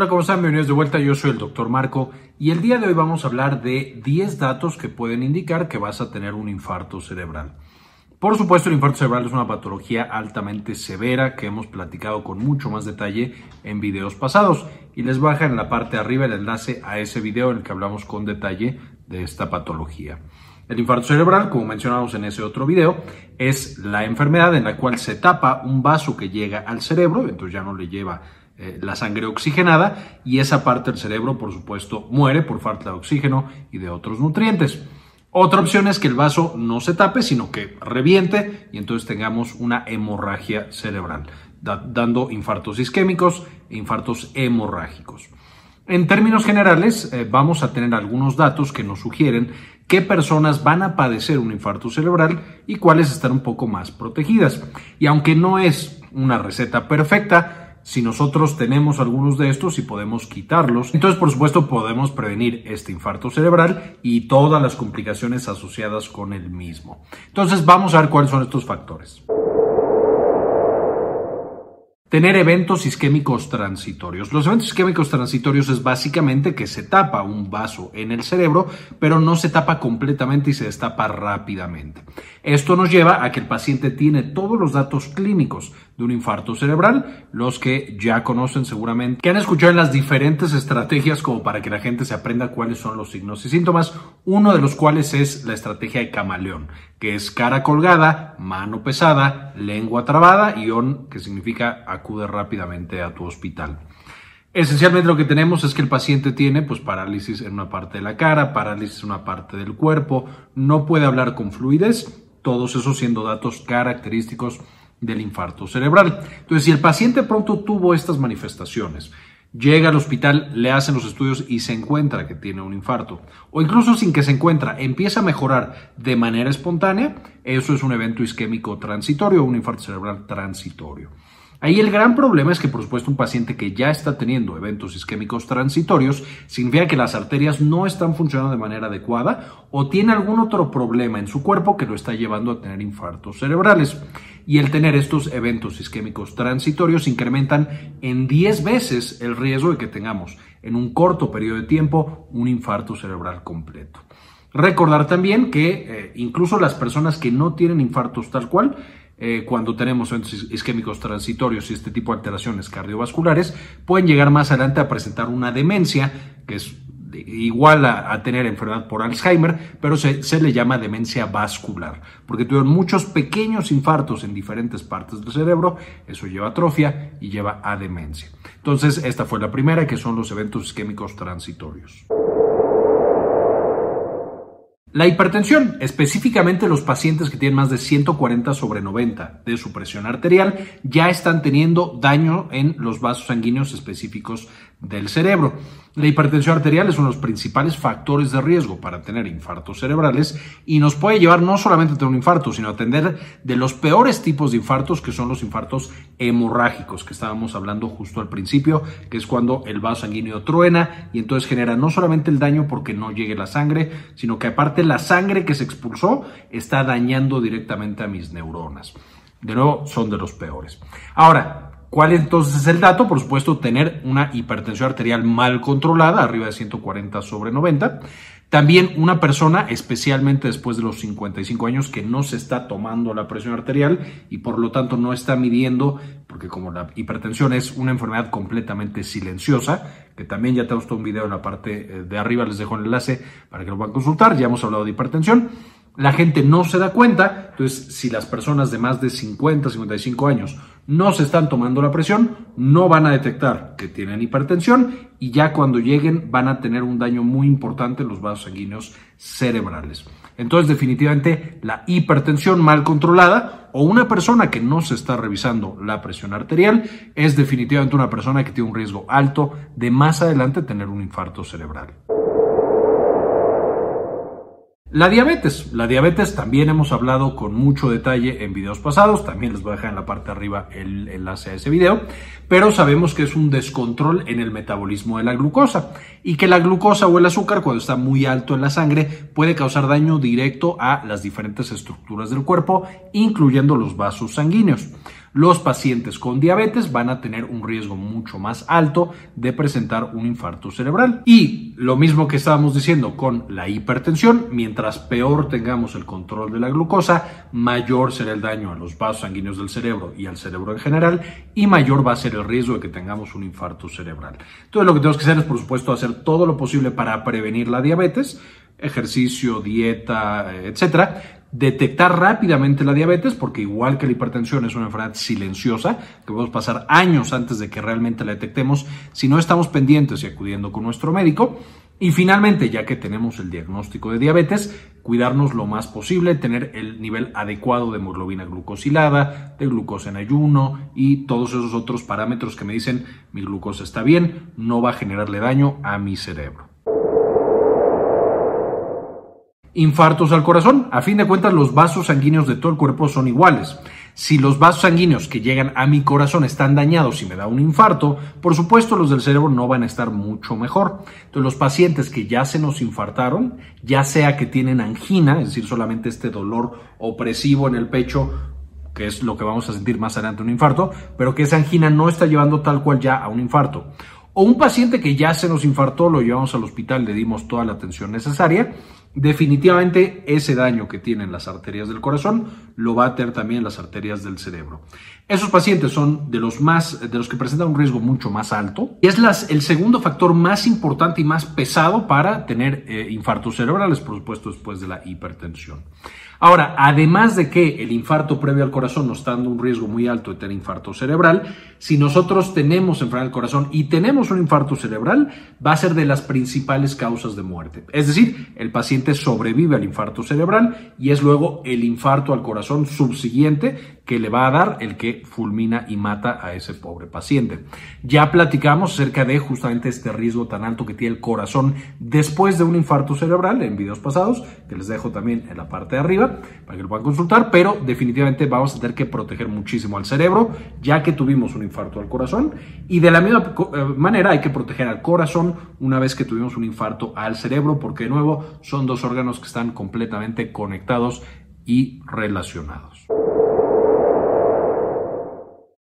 Hola, ¿cómo están? Bienvenidos de vuelta. Yo soy el doctor Marco y el día de hoy vamos a hablar de 10 datos que pueden indicar que vas a tener un infarto cerebral. Por supuesto, el infarto cerebral es una patología altamente severa que hemos platicado con mucho más detalle en videos pasados y les baja en la parte de arriba el enlace a ese video en el que hablamos con detalle de esta patología. El infarto cerebral, como mencionamos en ese otro video, es la enfermedad en la cual se tapa un vaso que llega al cerebro, entonces ya no le lleva eh, la sangre oxigenada y esa parte del cerebro, por supuesto, muere por falta de oxígeno y de otros nutrientes. Otra opción es que el vaso no se tape, sino que reviente y entonces tengamos una hemorragia cerebral, dando infartos isquémicos e infartos hemorrágicos. En términos generales, eh, vamos a tener algunos datos que nos sugieren qué personas van a padecer un infarto cerebral y cuáles están un poco más protegidas. Y aunque no es una receta perfecta, si nosotros tenemos algunos de estos y podemos quitarlos, entonces por supuesto podemos prevenir este infarto cerebral y todas las complicaciones asociadas con el mismo. Entonces vamos a ver cuáles son estos factores. Tener eventos isquémicos transitorios. Los eventos isquémicos transitorios es básicamente que se tapa un vaso en el cerebro, pero no se tapa completamente y se destapa rápidamente. Esto nos lleva a que el paciente tiene todos los datos clínicos de un infarto cerebral, los que ya conocen seguramente, que han escuchado en las diferentes estrategias como para que la gente se aprenda cuáles son los signos y síntomas, uno de los cuales es la estrategia de camaleón, que es cara colgada, mano pesada, lengua trabada y on, que significa acude rápidamente a tu hospital. Esencialmente lo que tenemos es que el paciente tiene pues parálisis en una parte de la cara, parálisis en una parte del cuerpo, no puede hablar con fluidez, todos esos siendo datos característicos del infarto cerebral. Entonces, si el paciente pronto tuvo estas manifestaciones, llega al hospital, le hacen los estudios y se encuentra que tiene un infarto, o incluso sin que se encuentra, empieza a mejorar de manera espontánea, eso es un evento isquémico transitorio, un infarto cerebral transitorio. Ahí el gran problema es que, por supuesto, un paciente que ya está teniendo eventos isquémicos transitorios significa que las arterias no están funcionando de manera adecuada o tiene algún otro problema en su cuerpo que lo está llevando a tener infartos cerebrales. Y el tener estos eventos isquémicos transitorios incrementan en 10 veces el riesgo de que tengamos en un corto periodo de tiempo un infarto cerebral completo. Recordar también que eh, incluso las personas que no tienen infartos tal cual, eh, cuando tenemos eventos isquémicos transitorios y este tipo de alteraciones cardiovasculares, pueden llegar más adelante a presentar una demencia, que es igual a, tener enfermedad por Alzheimer, pero se, se, le llama demencia vascular, porque tuvieron muchos pequeños infartos en diferentes partes del cerebro, eso lleva a atrofia y lleva a demencia. Entonces, esta fue la primera, que son los eventos isquémicos transitorios. La hipertensión, específicamente los pacientes que tienen más de 140 sobre 90 de su presión arterial, ya están teniendo daño en los vasos sanguíneos específicos del cerebro. La hipertensión arterial es uno de los principales factores de riesgo para tener infartos cerebrales y nos puede llevar no solamente a tener un infarto, sino a atender de los peores tipos de infartos que son los infartos hemorrágicos que estábamos hablando justo al principio, que es cuando el vaso sanguíneo truena y entonces genera no solamente el daño porque no llegue la sangre, sino que aparte la sangre que se expulsó está dañando directamente a mis neuronas. De nuevo, son de los peores. Ahora, ¿Cuál entonces es el dato? Por supuesto, tener una hipertensión arterial mal controlada, arriba de 140 sobre 90. También una persona, especialmente después de los 55 años, que no se está tomando la presión arterial y por lo tanto no está midiendo, porque como la hipertensión es una enfermedad completamente silenciosa, que también ya tenemos todo un video en la parte eh, de arriba, les dejo el enlace para que lo puedan consultar, ya hemos hablado de hipertensión la gente no se da cuenta. Entonces, si las personas de más de 50, 55 años no se están tomando la presión, no van a detectar que tienen hipertensión y ya cuando lleguen van a tener un daño muy importante en los vasos sanguíneos cerebrales. Entonces, definitivamente, la hipertensión mal controlada o una persona que no se está revisando la presión arterial es definitivamente una persona que tiene un riesgo alto de más adelante tener un infarto cerebral. La diabetes. La diabetes también hemos hablado con mucho detalle en videos pasados. También les voy a dejar en la parte de arriba el enlace a ese video. Pero sabemos que es un descontrol en el metabolismo de la glucosa y que la glucosa o el azúcar cuando está muy alto en la sangre puede causar daño directo a las diferentes estructuras del cuerpo, incluyendo los vasos sanguíneos. Los pacientes con diabetes van a tener un riesgo mucho más alto de presentar un infarto cerebral. Y lo mismo que estábamos diciendo con la hipertensión, mientras peor tengamos el control de la glucosa, mayor será el daño a los vasos sanguíneos del cerebro y al cerebro en general, y mayor va a ser el riesgo de que tengamos un infarto cerebral. Entonces lo que tenemos que hacer es, por supuesto, hacer todo lo posible para prevenir la diabetes, ejercicio, dieta, etcétera, detectar rápidamente la diabetes, porque igual que la hipertensión es una enfermedad silenciosa, que podemos pasar años antes de que realmente la detectemos si no estamos pendientes y acudiendo con nuestro médico. Y finalmente, ya que tenemos el diagnóstico de diabetes, cuidarnos lo más posible, tener el nivel adecuado de hemoglobina glucosilada, de glucosa en ayuno y todos esos otros parámetros que me dicen mi glucosa está bien, no va a generarle daño a mi cerebro. Infartos al corazón. A fin de cuentas, los vasos sanguíneos de todo el cuerpo son iguales. Si los vasos sanguíneos que llegan a mi corazón están dañados y me da un infarto, por supuesto los del cerebro no van a estar mucho mejor. Entonces los pacientes que ya se nos infartaron, ya sea que tienen angina, es decir, solamente este dolor opresivo en el pecho, que es lo que vamos a sentir más adelante un infarto, pero que esa angina no está llevando tal cual ya a un infarto. O un paciente que ya se nos infartó, lo llevamos al hospital, le dimos toda la atención necesaria Definitivamente ese daño que tienen las arterias del corazón lo va a tener también las arterias del cerebro. Esos pacientes son de los más de los que presentan un riesgo mucho más alto y es el segundo factor más importante y más pesado para tener eh, infartos cerebrales, por supuesto, después de la hipertensión. Ahora, además de que el infarto previo al corazón nos está dando un riesgo muy alto de tener infarto cerebral, si nosotros tenemos enfermedad del corazón y tenemos un infarto cerebral, va a ser de las principales causas de muerte. Es decir, el paciente sobrevive al infarto cerebral y es luego el infarto al corazón subsiguiente que le va a dar el que fulmina y mata a ese pobre paciente. Ya platicamos acerca de justamente este riesgo tan alto que tiene el corazón después de un infarto cerebral en videos pasados, que les dejo también en la parte de arriba para que lo puedan consultar, pero definitivamente vamos a tener que proteger muchísimo al cerebro, ya que tuvimos un infarto al corazón, y de la misma eh, manera hay que proteger al corazón una vez que tuvimos un infarto al cerebro, porque de nuevo son dos órganos que están completamente conectados y relacionados.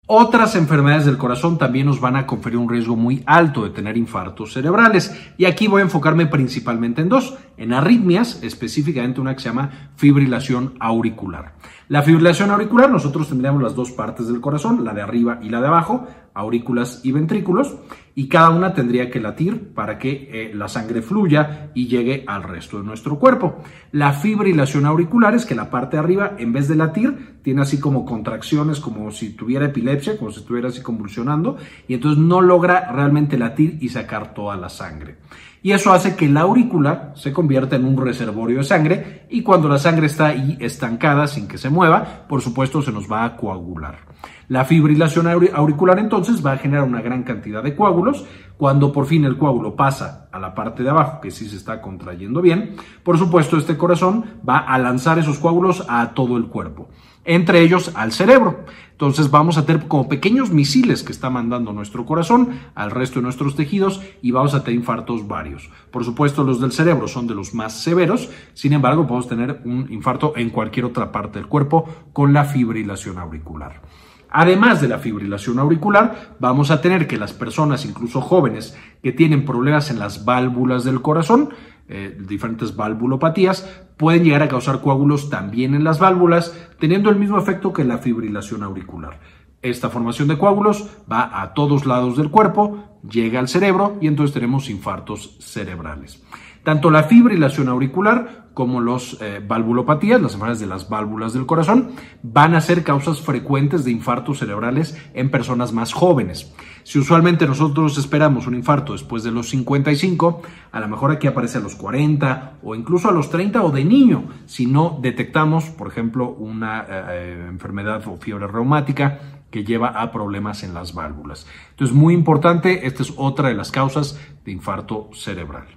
Otras enfermedades del corazón también nos van a conferir un riesgo muy alto de tener infartos cerebrales y aquí voy a enfocarme principalmente en dos, en arritmias, específicamente una que se llama fibrilación auricular. La fibrilación auricular, nosotros tendríamos las dos partes del corazón, la de arriba y la de abajo, aurículas y ventrículos, y cada una tendría que latir para que eh, la sangre fluya y llegue al resto de nuestro cuerpo. La fibrilación auricular es que la parte de arriba, en vez de latir, tiene así como contracciones, como si tuviera epilepsia, como si estuviera así convulsionando, y entonces no logra realmente latir y sacar toda la sangre y eso hace que la aurícula se convierta en un reservorio de sangre y cuando la sangre está ahí estancada sin que se mueva, por supuesto se nos va a coagular. La fibrilación auricular entonces va a generar una gran cantidad de coágulos. Cuando por fin el coágulo pasa a la parte de abajo, que sí se está contrayendo bien, por supuesto este corazón va a lanzar esos coágulos a todo el cuerpo, entre ellos al cerebro. Entonces vamos a tener como pequeños misiles que está mandando nuestro corazón al resto de nuestros tejidos y vamos a tener infartos varios. Por supuesto los del cerebro son de los más severos, sin embargo podemos tener un infarto en cualquier otra parte del cuerpo con la fibrilación auricular. Además de la fibrilación auricular, vamos a tener que las personas, incluso jóvenes, que tienen problemas en las válvulas del corazón, eh, diferentes valvulopatías, pueden llegar a causar coágulos también en las válvulas, teniendo el mismo efecto que la fibrilación auricular. Esta formación de coágulos va a todos lados del cuerpo, llega al cerebro y entonces tenemos infartos cerebrales. Tanto la fibrilación auricular como los eh, valvulopatías, las enfermedades de las válvulas del corazón, van a ser causas frecuentes de infartos cerebrales en personas más jóvenes. Si usualmente nosotros esperamos un infarto después de los 55, a lo mejor aquí aparece a los 40 o incluso a los 30 o de niño, si no detectamos, por ejemplo, una eh, eh, enfermedad o fiebre reumática que lleva a problemas en las válvulas. Entonces, muy importante, esta es otra de las causas de infarto cerebral.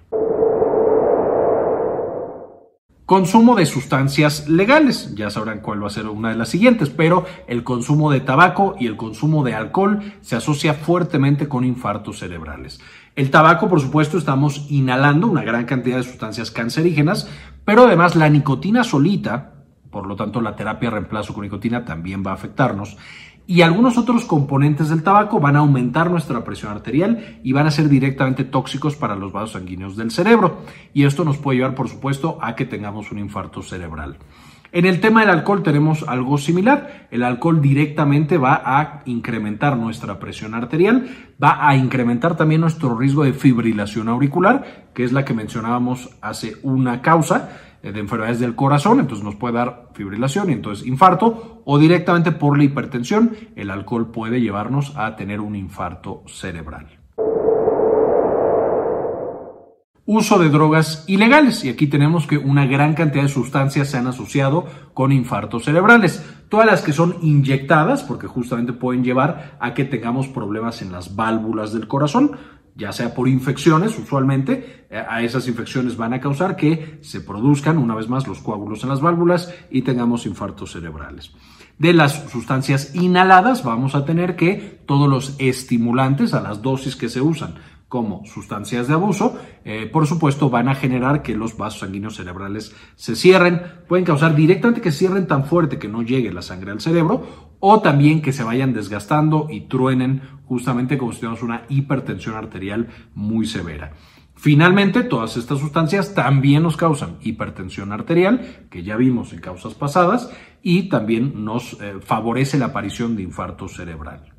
Consumo de sustancias legales, ya sabrán cuál va a ser una de las siguientes, pero el consumo de tabaco y el consumo de alcohol se asocia fuertemente con infartos cerebrales. El tabaco, por supuesto, estamos inhalando una gran cantidad de sustancias cancerígenas, pero además la nicotina solita, por lo tanto la terapia de reemplazo con nicotina también va a afectarnos y algunos otros componentes del tabaco van a aumentar nuestra presión arterial y van a ser directamente tóxicos para los vasos sanguíneos del cerebro. Y esto nos puede llevar, por supuesto, a que tengamos un infarto cerebral. En el tema del alcohol tenemos algo similar. El alcohol directamente va a incrementar nuestra presión arterial, va a incrementar también nuestro riesgo de fibrilación auricular, que es la que mencionábamos hace una causa de enfermedades del corazón, entonces nos puede dar fibrilación y entonces infarto, o directamente por la hipertensión, el alcohol puede llevarnos a tener un infarto cerebral. uso de drogas ilegales. Y aquí tenemos que una gran cantidad de sustancias se han asociado con infartos cerebrales. Todas las que son inyectadas, porque justamente pueden llevar a que tengamos problemas en las válvulas del corazón, ya sea por infecciones, usualmente eh, a esas infecciones van a causar que se produzcan una vez más los coágulos en las válvulas y tengamos infartos cerebrales. De las sustancias inhaladas vamos a tener que todos los estimulantes a las dosis que se usan como sustancias de abuso, eh, por supuesto van a generar que los vasos sanguíneos cerebrales se cierren, pueden causar directamente que cierren tan fuerte que no llegue la sangre al cerebro o también que se vayan desgastando y truenen justamente como si tuviéramos una hipertensión arterial muy severa. Finalmente, todas estas sustancias también nos causan hipertensión arterial, que ya vimos en causas pasadas, y también nos eh, favorece la aparición de infarto cerebral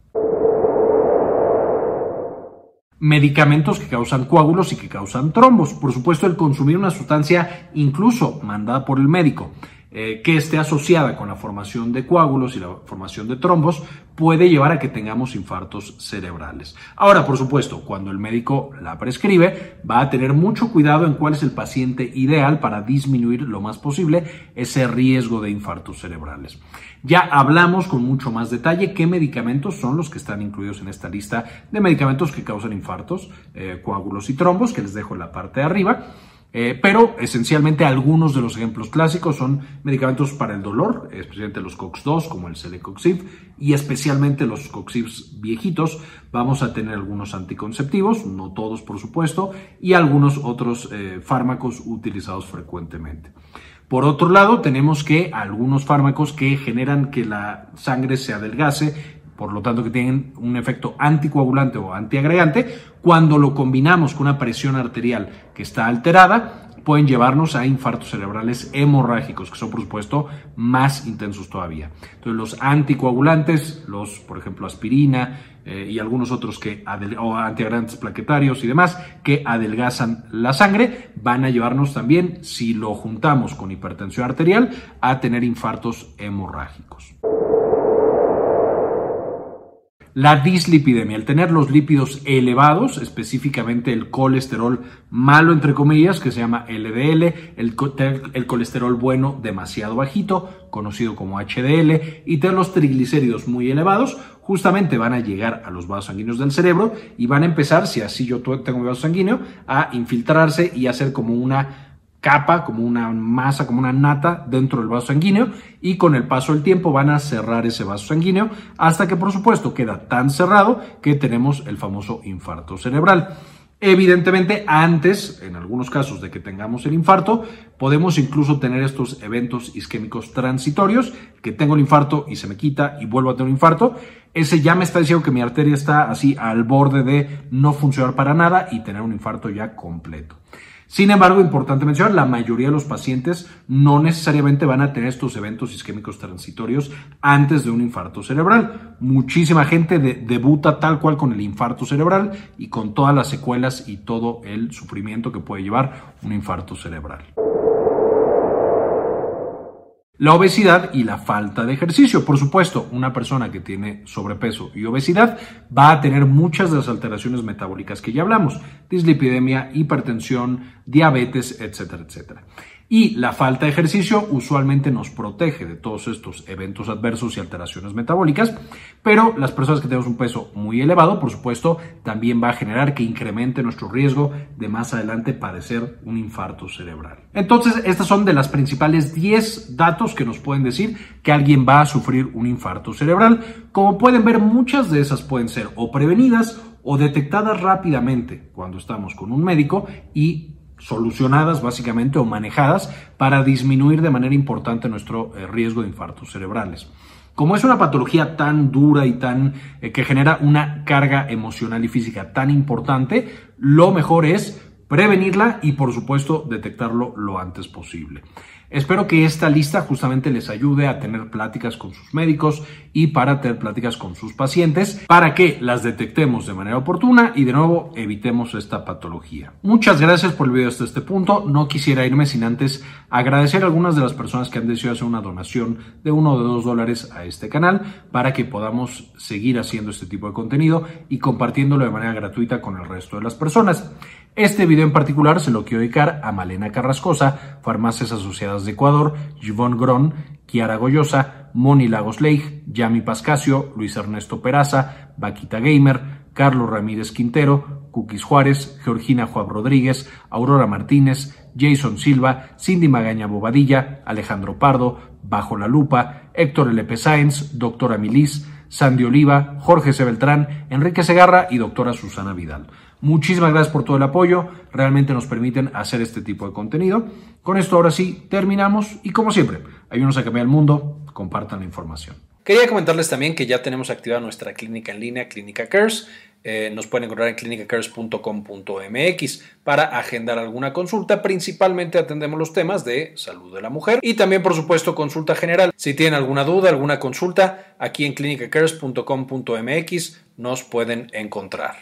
medicamentos que causan coágulos y que causan trombos. Por supuesto, el consumir una sustancia incluso mandada por el médico eh, que esté asociada con la formación de coágulos y la formación de trombos puede llevar a que tengamos infartos cerebrales. Ahora, por supuesto, cuando el médico la prescribe, va a tener mucho cuidado en cuál es el paciente ideal para disminuir lo más posible ese riesgo de infartos cerebrales. Ya hablamos con mucho más detalle qué medicamentos son los que están incluidos en esta lista de medicamentos que causan infartos, eh, coágulos y trombos, que les dejo en la parte de arriba. Eh, pero esencialmente algunos de los ejemplos clásicos son medicamentos para el dolor, especialmente los COX-2 como el Celecoxib y especialmente los COXIBs viejitos. Vamos a tener algunos anticonceptivos, no todos por supuesto, y algunos otros eh, fármacos utilizados frecuentemente. Por otro lado, tenemos que algunos fármacos que generan que la sangre se adelgase por lo tanto que tienen un efecto anticoagulante o antiagregante, cuando lo combinamos con una presión arterial que está alterada, pueden llevarnos a infartos cerebrales hemorrágicos, que son por supuesto más intensos todavía. Entonces los anticoagulantes, los por ejemplo aspirina eh, y algunos otros que o antiagregantes plaquetarios y demás que adelgazan la sangre, van a llevarnos también, si lo juntamos con hipertensión arterial, a tener infartos hemorrágicos. La dislipidemia, el tener los lípidos elevados, específicamente el colesterol malo, entre comillas, que se llama LDL, el, el, colesterol bueno demasiado bajito, conocido como HDL, y tener los triglicéridos muy elevados, justamente van a llegar a los vasos sanguíneos del cerebro y van a empezar, si así yo tengo un vaso sanguíneo, a infiltrarse y hacer como una capa, como una masa, como una nata dentro del vaso sanguíneo y con el paso del tiempo van a cerrar ese vaso sanguíneo hasta que por supuesto queda tan cerrado que tenemos el famoso infarto cerebral. Evidentemente, antes, en algunos casos de que tengamos el infarto, podemos incluso tener estos eventos isquémicos transitorios, que tengo el infarto y se me quita y vuelvo a tener un infarto. Ese ya me está diciendo que mi arteria está así al borde de no funcionar para nada y tener un infarto ya completo. Sin embargo, importante mencionar, la mayoría de los pacientes no necesariamente van a tener estos eventos isquémicos transitorios antes de un infarto cerebral. Muchísima gente debuta tal cual con el infarto cerebral y con todas las secuelas y todo el sufrimiento que puede llevar un infarto cerebral la obesidad y la falta de ejercicio. Por supuesto, una persona que tiene sobrepeso y obesidad va a tener muchas de las alteraciones metabólicas que ya hablamos, dislipidemia, hipertensión, diabetes, etcétera, etcétera. Y la falta de ejercicio usualmente nos protege de todos estos eventos adversos y alteraciones metabólicas, pero las personas que tenemos un peso muy elevado, por supuesto, también va a generar que incremente nuestro riesgo de más adelante padecer un infarto cerebral. Entonces, estas son de las principales 10 datos que nos pueden decir que alguien va a sufrir un infarto cerebral. Como pueden ver, muchas de esas pueden ser o prevenidas o detectadas rápidamente cuando estamos con un médico y solucionadas básicamente o manejadas para disminuir de manera importante nuestro eh, riesgo de infartos cerebrales. Como es una patología tan dura y tan eh, que genera una carga emocional y física tan importante, lo mejor es prevenirla y por supuesto detectarlo lo antes posible. Espero que esta lista justamente les ayude a tener pláticas con sus médicos y para tener pláticas con sus pacientes para que las detectemos de manera oportuna y de nuevo evitemos esta patología. Muchas gracias por el video hasta este punto. No quisiera irme sin antes agradecer a algunas de las personas que han decidido hacer una donación de uno o de dos dólares a este canal para que podamos seguir haciendo este tipo de contenido y compartiéndolo de manera gratuita con el resto de las personas. Este video en particular se lo quiero dedicar a Malena Carrascosa, Farmacias Asociadas de Ecuador, Yvonne Gron, Kiara Goyosa, Moni Lagos Leigh, Yami Pascasio, Luis Ernesto Peraza, Vaquita Gamer, Carlos Ramírez Quintero, Cookies Juárez, Georgina Juan Rodríguez, Aurora Martínez, Jason Silva, Cindy Magaña Bobadilla, Alejandro Pardo, Bajo la Lupa, Héctor L.P. Sáenz, Doctora Milis, Sandy Oliva, Jorge C. Beltrán, Enrique Segarra y Doctora Susana Vidal. Muchísimas gracias por todo el apoyo, realmente nos permiten hacer este tipo de contenido. Con esto ahora sí terminamos y como siempre, ayúdenos a cambiar el mundo, compartan la información. Quería comentarles también que ya tenemos activada nuestra clínica en línea, Clínica Cares. Eh, nos pueden encontrar en clinicacares.com.mx para agendar alguna consulta. Principalmente atendemos los temas de salud de la mujer y también, por supuesto, consulta general. Si tienen alguna duda, alguna consulta, aquí en clinicacares.com.mx nos pueden encontrar.